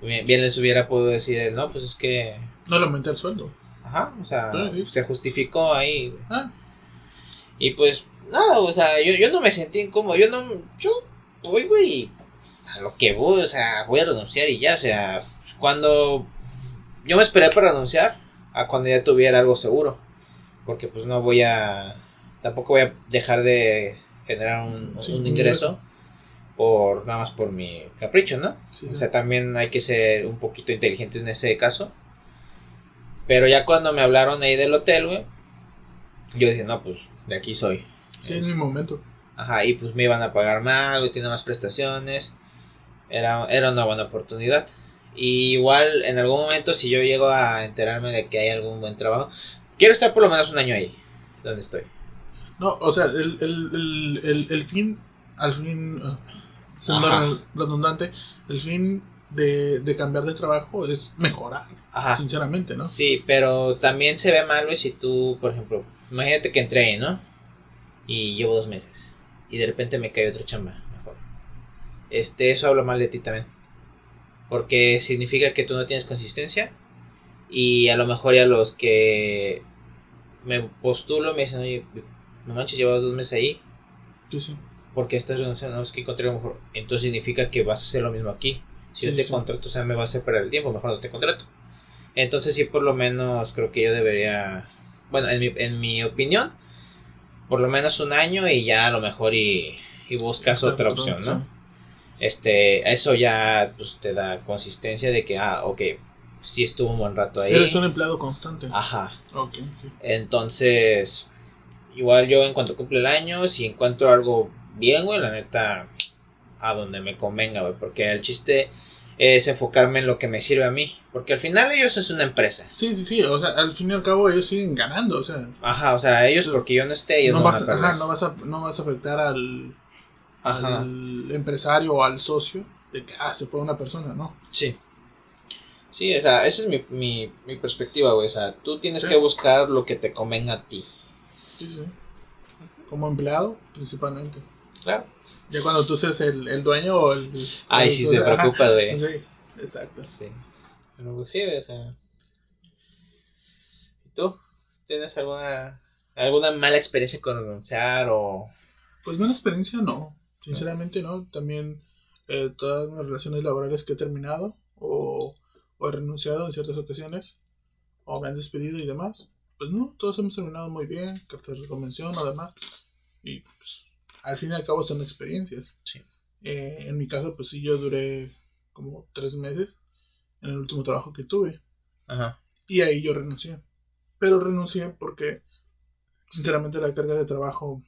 Bien, les hubiera podido decir, no, pues es que. No le aumenté el sueldo. Ajá, o sea, se justificó ahí. Ah. Y pues, nada, o sea, yo, yo no me sentí incómodo. Yo no. Yo voy, güey, a lo que voy, o sea, voy a renunciar y ya, o sea, cuando. Yo me esperé para renunciar a cuando ya tuviera algo seguro porque pues no voy a, tampoco voy a dejar de generar un, ingreso por nada más por mi capricho, ¿no? o sea, también hay que ser un poquito inteligente en ese caso. Pero ya cuando me hablaron ahí del hotel, güey, yo dije, no, pues de aquí soy. Sí, en mi momento. Ajá, y pues me iban a pagar más, güey, tiene más prestaciones. Era, era una buena oportunidad. Y igual en algún momento si yo llego a enterarme de que hay algún buen trabajo, Quiero estar por lo menos un año ahí, donde estoy. No, o sea, el, el, el, el fin, al fin, uh, siendo redundante, el fin de, de, cambiar de trabajo es mejorar, Ajá. sinceramente, ¿no? Sí, pero también se ve mal, güey, si tú, por ejemplo, imagínate que entré ¿no? Y llevo dos meses. Y de repente me cae otra chamba, mejor. Este, eso habla mal de ti también. Porque significa que tú no tienes consistencia. Y a lo mejor ya los que me postulo, me dicen, oye, no manches, llevas dos meses ahí. Sí, sí. Porque estás renunciando, no es que encontré mejor. Entonces significa que vas a hacer lo mismo aquí. Si yo te contrato, o sea, me vas a perder el tiempo, mejor no te contrato. Entonces sí, por lo menos creo que yo debería, bueno, en mi, en mi opinión, por lo menos un año y ya a lo mejor y, y buscas otra opción, ¿no? Este, eso ya pues, te da consistencia de que, ah, ok, sí estuvo un buen rato ahí. Eres un empleado constante. Ajá. Entonces, igual yo en cuanto cumple el año, si encuentro algo bien, güey, la neta, a donde me convenga, güey, porque el chiste es enfocarme en lo que me sirve a mí, porque al final ellos es una empresa. Sí, sí, sí, o sea, al fin y al cabo ellos siguen ganando, o sea. Ajá, o sea, ellos porque yo no esté, ellos no, vas, a ajá, no vas a no vas a afectar al al empresario o al socio de que ah, se fue una persona, ¿no? Sí. Sí, o sea, esa es mi, mi, mi perspectiva, güey. O sea, tú tienes que buscar lo que te convenga a ti. Sí, sí. Como empleado, principalmente. Claro. Ya cuando tú seas el, el dueño o el... Ay, el- sí o te sea, preocupas, güey. Sí, exacto. Sí. Pero pues sí, o sea. ¿Y tú? ¿Tienes alguna alguna mala experiencia con renunciar o Pues buena experiencia no, sinceramente no. También eh, todas mis relaciones laborales que he terminado o, o he renunciado en ciertas ocasiones o me han despedido y demás, pues no, todos hemos terminado muy bien, cartas de convención o demás. Y pues al fin y al cabo son experiencias. Sí. Eh, en mi caso, pues sí, yo duré como tres meses en el último trabajo que tuve. Ajá. Y ahí yo renuncié. Pero renuncié porque, sinceramente, la carga de trabajo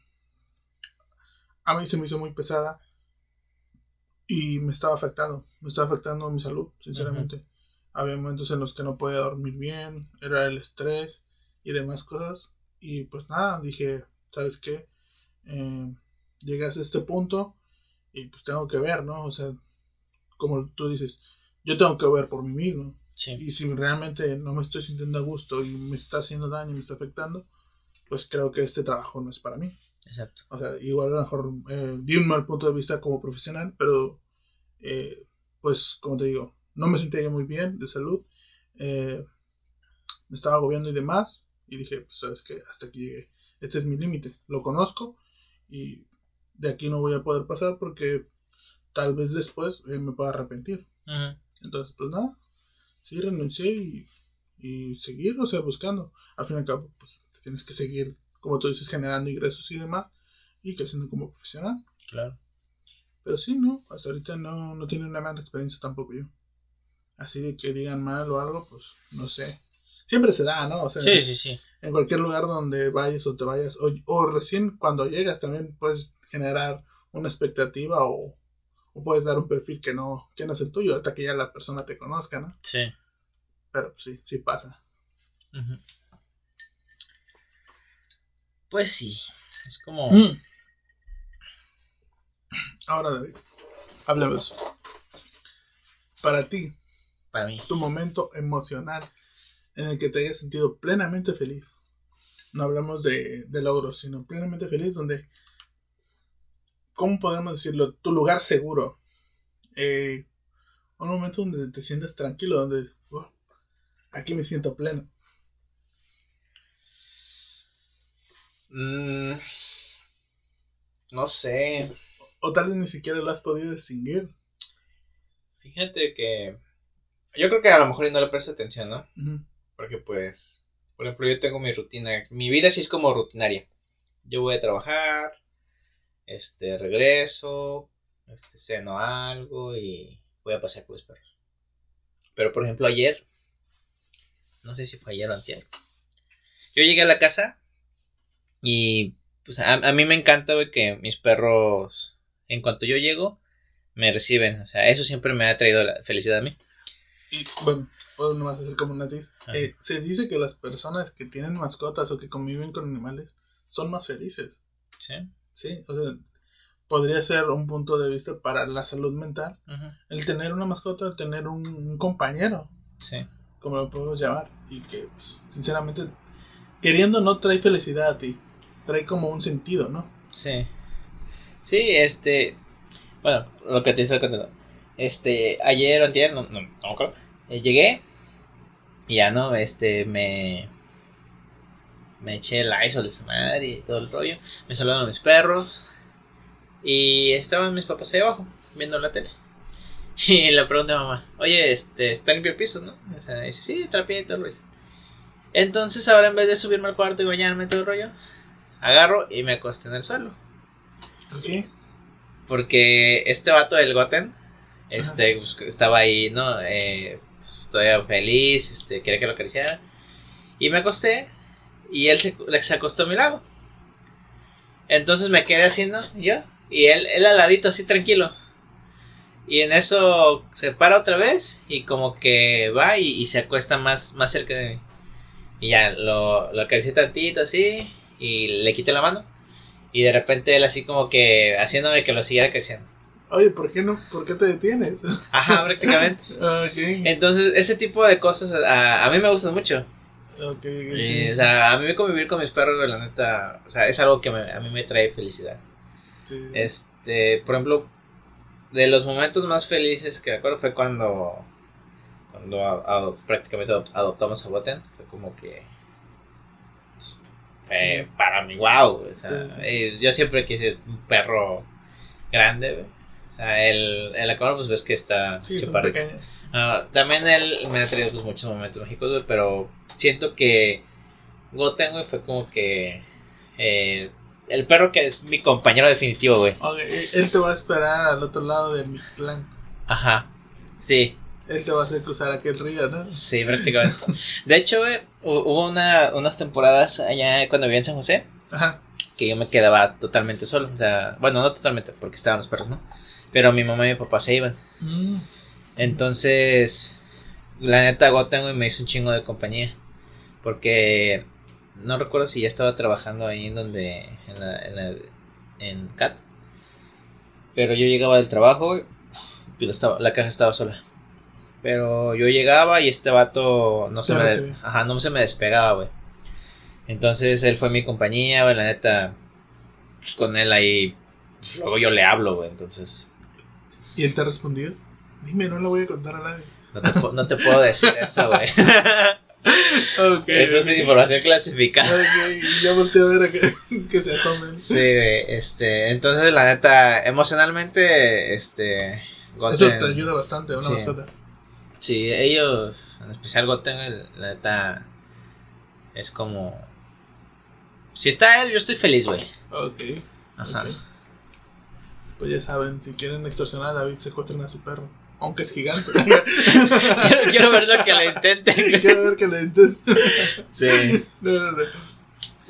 a mí se me hizo muy pesada y me estaba afectando. Me estaba afectando mi salud, sinceramente. Había momentos en los que no podía dormir bien, era el estrés y demás cosas. Y pues nada, dije, ¿sabes qué? Eh, llegas a este punto y pues tengo que ver, ¿no? O sea, como tú dices, yo tengo que ver por mí mismo. Sí. Y si realmente no me estoy sintiendo a gusto y me está haciendo daño y me está afectando, pues creo que este trabajo no es para mí. Exacto. O sea, igual a lo mejor eh, di un mal punto de vista como profesional, pero eh, pues como te digo, no me sentía muy bien de salud, eh, me estaba agobiando y demás, y dije, pues sabes que hasta aquí llegué, este es mi límite, lo conozco y de aquí no voy a poder pasar porque tal vez después eh, me pueda arrepentir. Entonces, pues nada, sí, renuncié y, y seguir, o sea, buscando. Al fin y al cabo, pues te tienes que seguir, como tú dices, generando ingresos y demás, y creciendo como profesional. Claro. Pero sí, no, hasta ahorita no, no tiene una mala experiencia tampoco yo. Así de que digan mal o algo, pues no sé. Siempre se da, ¿no? O sea, Sí, sí, sí. En cualquier lugar donde vayas o te vayas, o, o recién cuando llegas también puedes generar una expectativa o, o puedes dar un perfil que no, que no es el tuyo hasta que ya la persona te conozca, ¿no? Sí. Pero pues, sí, sí pasa. Pues sí. Es como. Mm. Ahora, David, hablemos. Para ti, Para mí. tu momento emocional en el que te hayas sentido plenamente feliz. No hablamos de, de logros, sino plenamente feliz, donde, ¿cómo podemos decirlo? Tu lugar seguro. Eh, un momento donde te sientas tranquilo, donde "Oh, aquí me siento pleno. Mm, no sé. O tal vez ni siquiera lo has podido distinguir. Fíjate que. Yo creo que a lo mejor no le presto atención, ¿no? Ujú. Porque pues, por ejemplo, yo tengo mi rutina. Mi vida sí es como rutinaria. Yo voy a trabajar, este, regreso, este, ceno algo y voy a pasear con mis perros. Pero por ejemplo ayer, no sé si fue ayer o antier, yo llegué a la casa y pues a, a mí me encanta, que mis perros, en cuanto yo llego, me reciben. O sea, eso siempre me ha traído la felicidad a mí. Y bueno, puedo nomás hacer como un natiz. Ajá. Eh, se dice que las personas que tienen mascotas o que conviven con animales son más felices. ¿Sí? Sí, o sea, podría ser un punto de vista para la salud mental. El tener una mascota, el tener un, un compañero, Sí. como lo podemos llamar. Y que, pues, sinceramente, queriendo no trae felicidad a ti. Trae como un sentido, ¿no? Sí. Sí, este. Bueno, lo que te estaba contando. Este, ayer o antier, no, no, no acuerdo, eh, llegué y ya no, este, me. Me eché el ISO de esa madre y todo el rollo. Me saludaron mis perros. Y estaban mis papás ahí abajo, viendo la tele. Y le pregunté a mamá, oye, este, ¿está limpio el piso, no? O sea, dice, sí, trapié y todo el rollo. Entonces ahora en vez de subirme al cuarto y bañarme todo el rollo, agarro y me acosté en el suelo. Ok. Porque este vato del Goten, este, pues, estaba ahí, ¿no? Eh, todavía feliz, este, quería que lo acariciara. Y me acosté y él se, se acostó a mi lado. Entonces me quedé haciendo yo y él, él al ladito así tranquilo. Y en eso se para otra vez y como que va y, se acuesta más, más cerca de mí. Y ya lo, lo acaricié tantito así y le quité la mano. Y de repente él así como que haciéndome que lo siguiera acariciando. Oye, ¿por qué no? ¿Por qué te detienes? Ajá, prácticamente. ok. Entonces, ese tipo de cosas a, a mí me gustan mucho. Ok, Y, sí. o sea, a mí convivir con mis perros, la neta, o sea, es algo que me- a mí me trae felicidad. Sí. Este, por ejemplo, de los momentos más felices que me acuerdo fue cuando, cuando prácticamente adop- adoptamos a Goten. Fue como que. pues, Fue Sí. para mí, wow. O sea, eh, yo siempre quise un perro grande, el, el Akamaru, pues ves que está Sí. Ah, también él me ha traído pues, muchos momentos mágicos, pero siento que Goten, güey, fue como que eh, el perro que es mi compañero definitivo, güey. Ok, él te va a esperar al otro lado de mi clan. Ajá, sí, Él te va a hacer cruzar aquel río, ¿no? sí, prácticamente. De hecho, güey, hu- hubo una, unas temporadas allá cuando vivía en San José Ajá. que yo me quedaba totalmente solo. O sea, bueno, no totalmente, porque estaban los perros, ¿no? Pero mi mamá y mi papá se iban. Mm, Entonces, la neta, güey, me hizo un chingo de compañía. Porque no recuerdo si ya estaba trabajando ahí en donde. En la. En, la, en CAT. Pero yo llegaba del trabajo, y la, estaba, la caja estaba sola. Pero yo llegaba y este vato no se, me, ajá, no se me despegaba, güey. Entonces él fue mi compañía, güey, la neta. Pues con él ahí. pues, luego yo le hablo, güey, entonces. ¿Y él te ha respondido? Dime, no lo voy a contar a nadie. No te, no te puedo decir eso, güey. Ok. Eso es información clasificada. Ok, y ya volteé a ver a que, que se asomen. Sí, este, entonces la neta, emocionalmente, este, Eso Goten- te ayuda bastante, una Sí. mascota. Sí, ellos, en especial Goten, la neta, es como, si está él, yo estoy feliz, güey. Ok. Ajá. Pues ya saben, si quieren extorsionar a David, secuestren a su perro. Aunque es gigante. quiero, quiero ver lo que le intenten. Quiero ver que le intenten. Sí, No, no, no.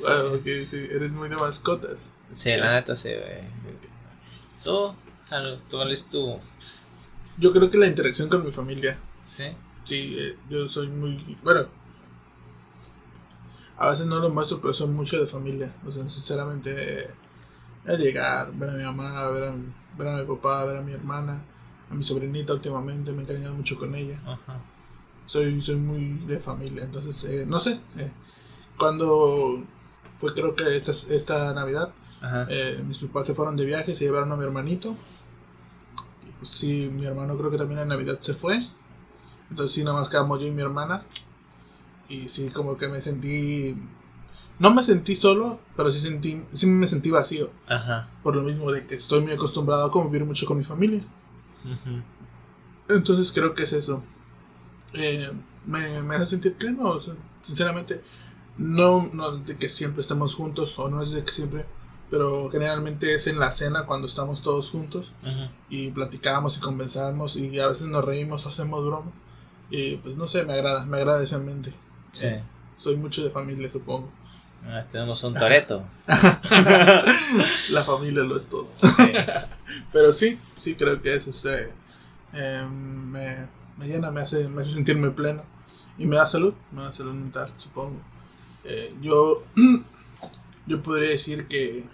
Ah, ok, sí, eres muy de mascotas. sí, la neta, sí, güey. ¿Tú cuál es tu? Yo creo que la interacción con mi familia. Sí. Sí, eh, yo soy muy. Bueno. A veces no lo muestro, pero soy mucho de familia. O sea, sinceramente, eh, al llegar, ver a mi mamá, ver a, mi- ver a mi papá, ver a mi hermana, a mi sobrinita últimamente, me he encariñado mucho con ella. Ajá. Soy, soy muy de familia, entonces, eh, no sé. eh, cuando fue, creo que esta, esta Navidad, Ajá. eh, mis papás se fueron de viaje, se llevaron a mi hermanito. Sí, mi hermano creo que también en Navidad se fue. Entonces sí, nada más quedamos yo y mi hermana. Y sí, como que me sentí... No me sentí solo, pero sí, sentí, sí me sentí vacío. Ajá. Por lo mismo de que estoy muy acostumbrado a convivir mucho con mi familia. Entonces creo que es eso. Eh, me, me hace sentir pleno. o sea, sinceramente, no, no de que siempre estemos juntos o no es de que siempre, pero generalmente es en la cena cuando estamos todos juntos y platicamos y conversamos y a veces nos reímos o hacemos bromas. Y pues no sé, me agrada, me agrada ese ambiente. Sí. Soy mucho de familia, supongo. Ah, tenemos un Toreto. la familia lo es todo. Sí. Pero sí, sí creo que eso se, eh, me, me llena, me hace, me hace sentirme pleno. Y me da salud, me da salud mental, supongo. Eh, yo, yo podría decir que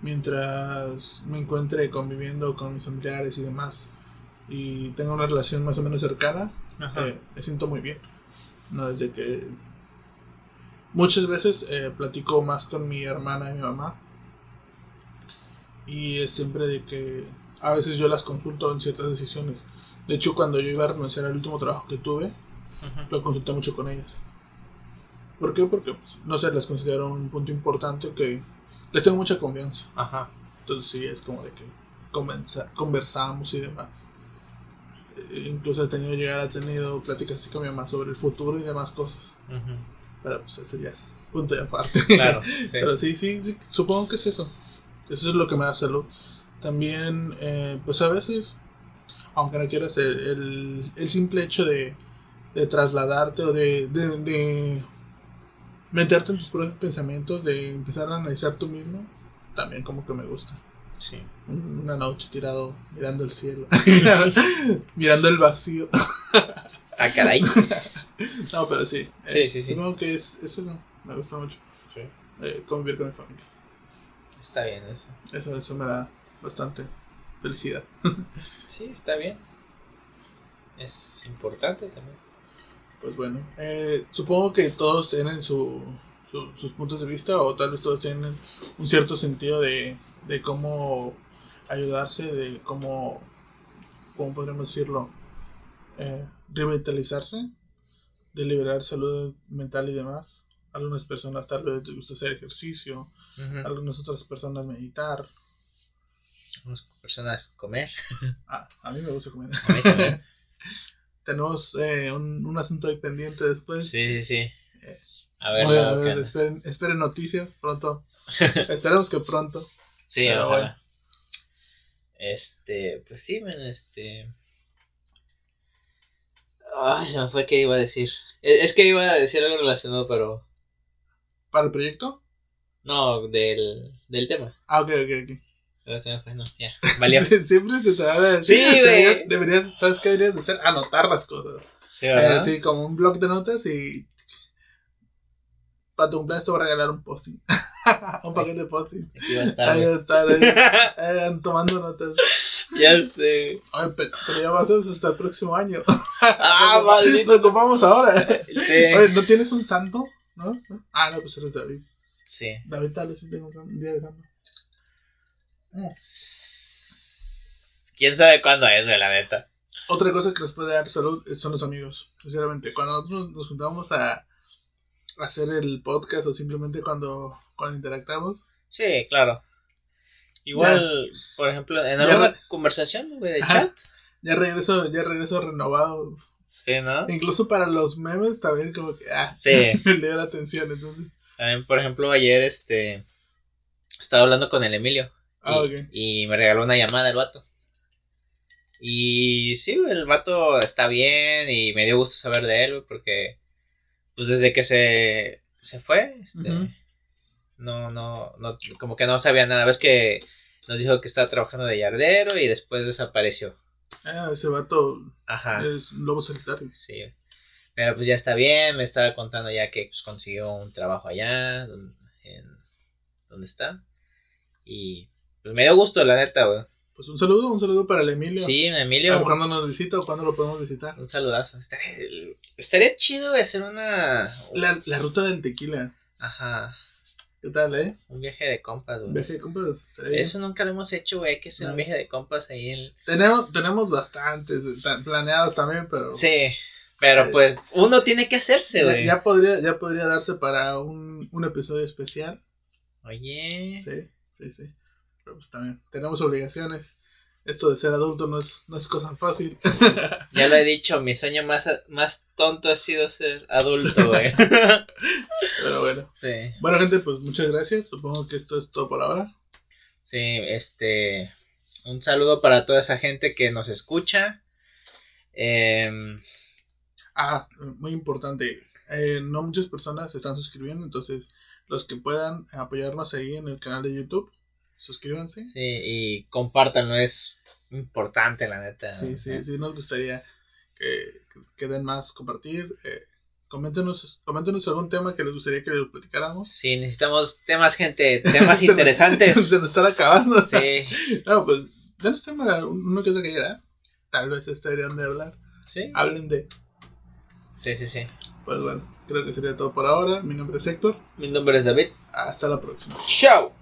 mientras me encuentre conviviendo con mis familiares y demás, y tenga una relación más o menos cercana, eh, me siento muy bien. No desde que muchas veces eh, platico más con mi hermana y mi mamá. Y es siempre de que a veces yo las consulto en ciertas decisiones. De hecho, cuando yo iba a renunciar al último trabajo que tuve, lo consulté mucho con ellas. ¿Por qué? Porque, pues, no sé, las considero un punto importante que les tengo mucha confianza. Ajá. Entonces sí, es como de que conversamos y demás. Eh, incluso he tenido llegar a tenido pláticas así con mi mamá sobre el futuro y demás cosas. Pero pues eso ya es punto de aparte. Claro. Sí. Pero sí, sí, sí, supongo que es eso. Eso es lo que me da salud. También, eh, pues a veces, aunque no quieras, el, el, el simple hecho de, de trasladarte o de, de, de meterte en tus propios pensamientos, de empezar a analizar tú mismo, también como que me gusta. Sí. Una noche tirado mirando el cielo, mirando el vacío. Ah, caray. No, pero sí. eh, Sí, sí, sí. Supongo que es, es eso. Me gusta mucho. Sí. eh, convivir con mi familia. Está bien eso. Eso, eso me da bastante felicidad. Sí, está bien. Es importante también. Pues bueno, eh, supongo que todos tienen su, su- sus puntos de vista o tal vez todos tienen un cierto sentido de, de cómo ayudarse, de cómo, cómo podríamos decirlo, eh, revitalizarse, de liberar salud mental y demás. Algunas personas tal vez les gusta hacer ejercicio, algunas otras personas meditar. Algunas personas comer. Ah, a mí me gusta comer. A mí también. Tenemos eh, un, un asunto ahí pendiente después. Sí, sí, sí. A ver, a ver, esperen, esperen noticias pronto. Esperemos que pronto. Sí, ojalá. bueno. Este, pues sí, men, este. Ay, se me fue que iba a decir. Es es que iba a decir algo relacionado, pero. ¿Para el proyecto? No, del, del tema. Ah, ok, ok, ok. Pero se me fue, no, ya. Valió. Siempre se te va a Sí, güey. Deberías, ¿sabes qué deberías de hacer? Anotar las cosas. Sí, Eh, ¿verdad? sí, como un blog de notas y. Para tu cumpleaños te voy a regalar un posting. un paquete de posting. Aquí va a estar. Ahí va a estar, eh, eh, tomando notas. ya sé. Oye, pero, pero ya vas a hasta el próximo año. Ah, Lo maldito. ocupamos ahora. Sí. Oye, ¿no tienes un santo? ¿No? ¿No? Ah, no, pues eres David. Sí. David tal vez sí tengo un día de santo. ¿Quién sabe cuándo es, güey, la neta? Otra cosa que nos puede dar salud son los amigos, sinceramente. Cuando nosotros nos juntamos a hacer el podcast o simplemente cuando, cuando interactuamos, Sí, claro. Igual, por ejemplo, en alguna conversación, güey, de Ajá. chat. ya regreso, ya regreso renovado. Sí, ¿no? Incluso para los memes también como que ah, Sí. me dio la atención. Entonces, También, por ejemplo, ayer, este, estaba hablando con el Emilio. ah, y, ok. y me regaló una llamada el vato. Y sí, el vato está bien y me dio gusto saber de él, güey, porque pues desde que se, se fue, este. No, no, no, como que no sabía nada. Ves que nos dijo que estaba trabajando de yardero y después desapareció. Ah, ese vato Ajá. es un lobo solitario. Sí, pero pues ya está bien, me estaba contando ya que pues, consiguió un trabajo allá, en donde está. Y pues me dio gusto, la neta, güey. Pues un saludo, un saludo para el Emilio. Sí, Emilio, ver cuándo nos visita o cuándo lo podemos visitar. un saludazo. Estaría, estaría chido hacer una... La, la ruta del tequila. Ajá, ¿Qué tal, eh? un viaje de compas, güey. Viaje de compas. Eso nunca lo hemos hecho, güey, que es un viaje de compas ahí en... Tenemos, tenemos bastantes eh, planeados también, pero Sí, pero Eh, pues uno tiene que hacerse, ya, güey. ya podría, ya podría darse para un, un episodio especial. Oye, Sí, sí, sí. Pero pues también tenemos obligaciones. Esto de ser adulto no es, no es cosa fácil. ya lo he dicho, mi sueño más, más tonto ha sido ser adulto, güey. Pero bueno. sí. Bueno, gente, pues muchas gracias. Supongo que esto es todo por ahora. Sí, este. Un saludo para toda esa gente que nos escucha. Em, Ah, muy importante. eh, no muchas personas se están suscribiendo, entonces los que puedan apoyarnos ahí en el canal de YouTube, suscríbanse. sí, y compártanlo, es importante, la neta. Sí, sí, sí, nos gustaría que, que den más compartir. Eh, coméntenos, coméntenos algún tema que les gustaría que les platicáramos. Sí, necesitamos temas, gente, temas Se nos- interesantes. Se nos están acabando. Sí, No, pues, denos tema, uno que otro que quiera. Tal vez este deberían de hablar. sí, Hablen de. sí, sí, sí. Pues bueno, creo que sería todo por ahora. Mi nombre es Héctor. Mi nombre es David. Hasta la próxima. Chao.